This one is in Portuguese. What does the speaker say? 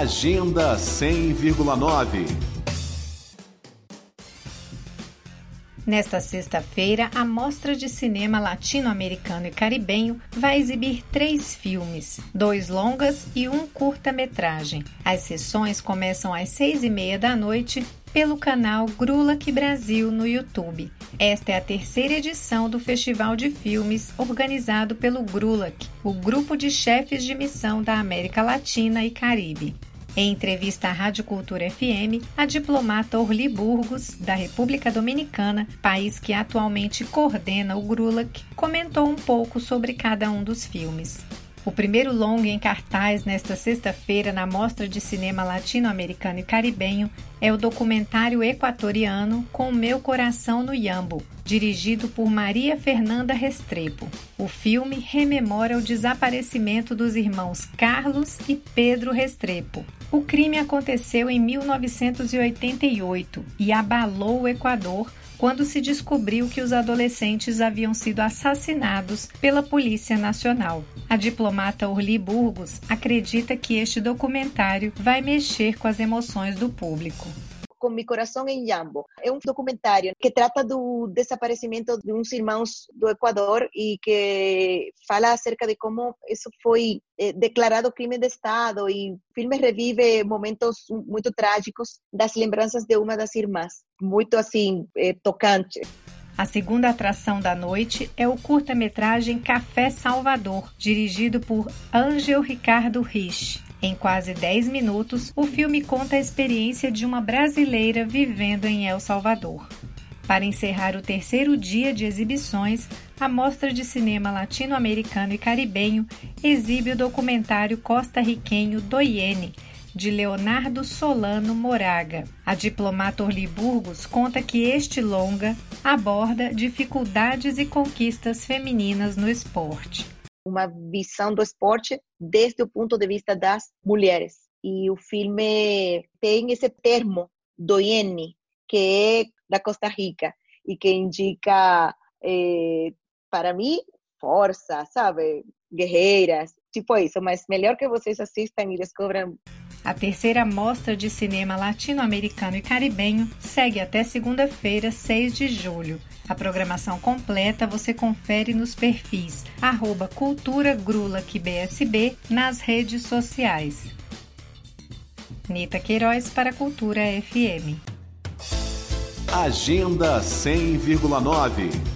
Agenda 100,9 Nesta sexta-feira, a Mostra de Cinema Latino-Americano e Caribenho vai exibir três filmes, dois longas e um curta-metragem. As sessões começam às seis e meia da noite pelo canal Grulac Brasil no YouTube. Esta é a terceira edição do Festival de Filmes organizado pelo Grulac, o grupo de chefes de missão da América Latina e Caribe. Em entrevista à Rádio Cultura FM, a diplomata Orli Burgos, da República Dominicana, país que atualmente coordena o GRULAC, comentou um pouco sobre cada um dos filmes. O primeiro longa em cartaz nesta sexta-feira na Mostra de Cinema Latino-Americano e Caribenho é o documentário equatoriano Com Meu Coração no Yambo, dirigido por Maria Fernanda Restrepo. O filme rememora o desaparecimento dos irmãos Carlos e Pedro Restrepo. O crime aconteceu em 1988 e abalou o Equador quando se descobriu que os adolescentes haviam sido assassinados pela Polícia Nacional. A diplomata Orli Burgos acredita que este documentário vai mexer com as emoções do público. Com Mi Coração em Yambo. É um documentário que trata do desaparecimento de uns irmãos do Equador e que fala acerca de como isso foi eh, declarado crime de Estado e o filme revive momentos muito trágicos das lembranças de uma das irmãs. Muito assim, eh, tocante. A segunda atração da noite é o curta-metragem Café Salvador, dirigido por Ângel Ricardo Rich. Em quase 10 minutos, o filme conta a experiência de uma brasileira vivendo em El Salvador. Para encerrar o terceiro dia de exibições, a Mostra de Cinema Latino-Americano e Caribenho exibe o documentário costarriquenho Doiene, de Leonardo Solano Moraga. A diplomata Orli Burgos conta que este longa aborda dificuldades e conquistas femininas no esporte uma visão do esporte desde o ponto de vista das mulheres. E o filme tem esse termo, doyenne, que é da Costa Rica e que indica, eh, para mim, força, sabe? Guerreiras, tipo isso. Mas melhor que vocês assistam e descubram a terceira mostra de cinema latino-americano e caribenho segue até segunda-feira, 6 de julho. A programação completa você confere nos perfis arroba Cultura BSB nas redes sociais. Nita Queiroz para Cultura FM. Agenda 100,9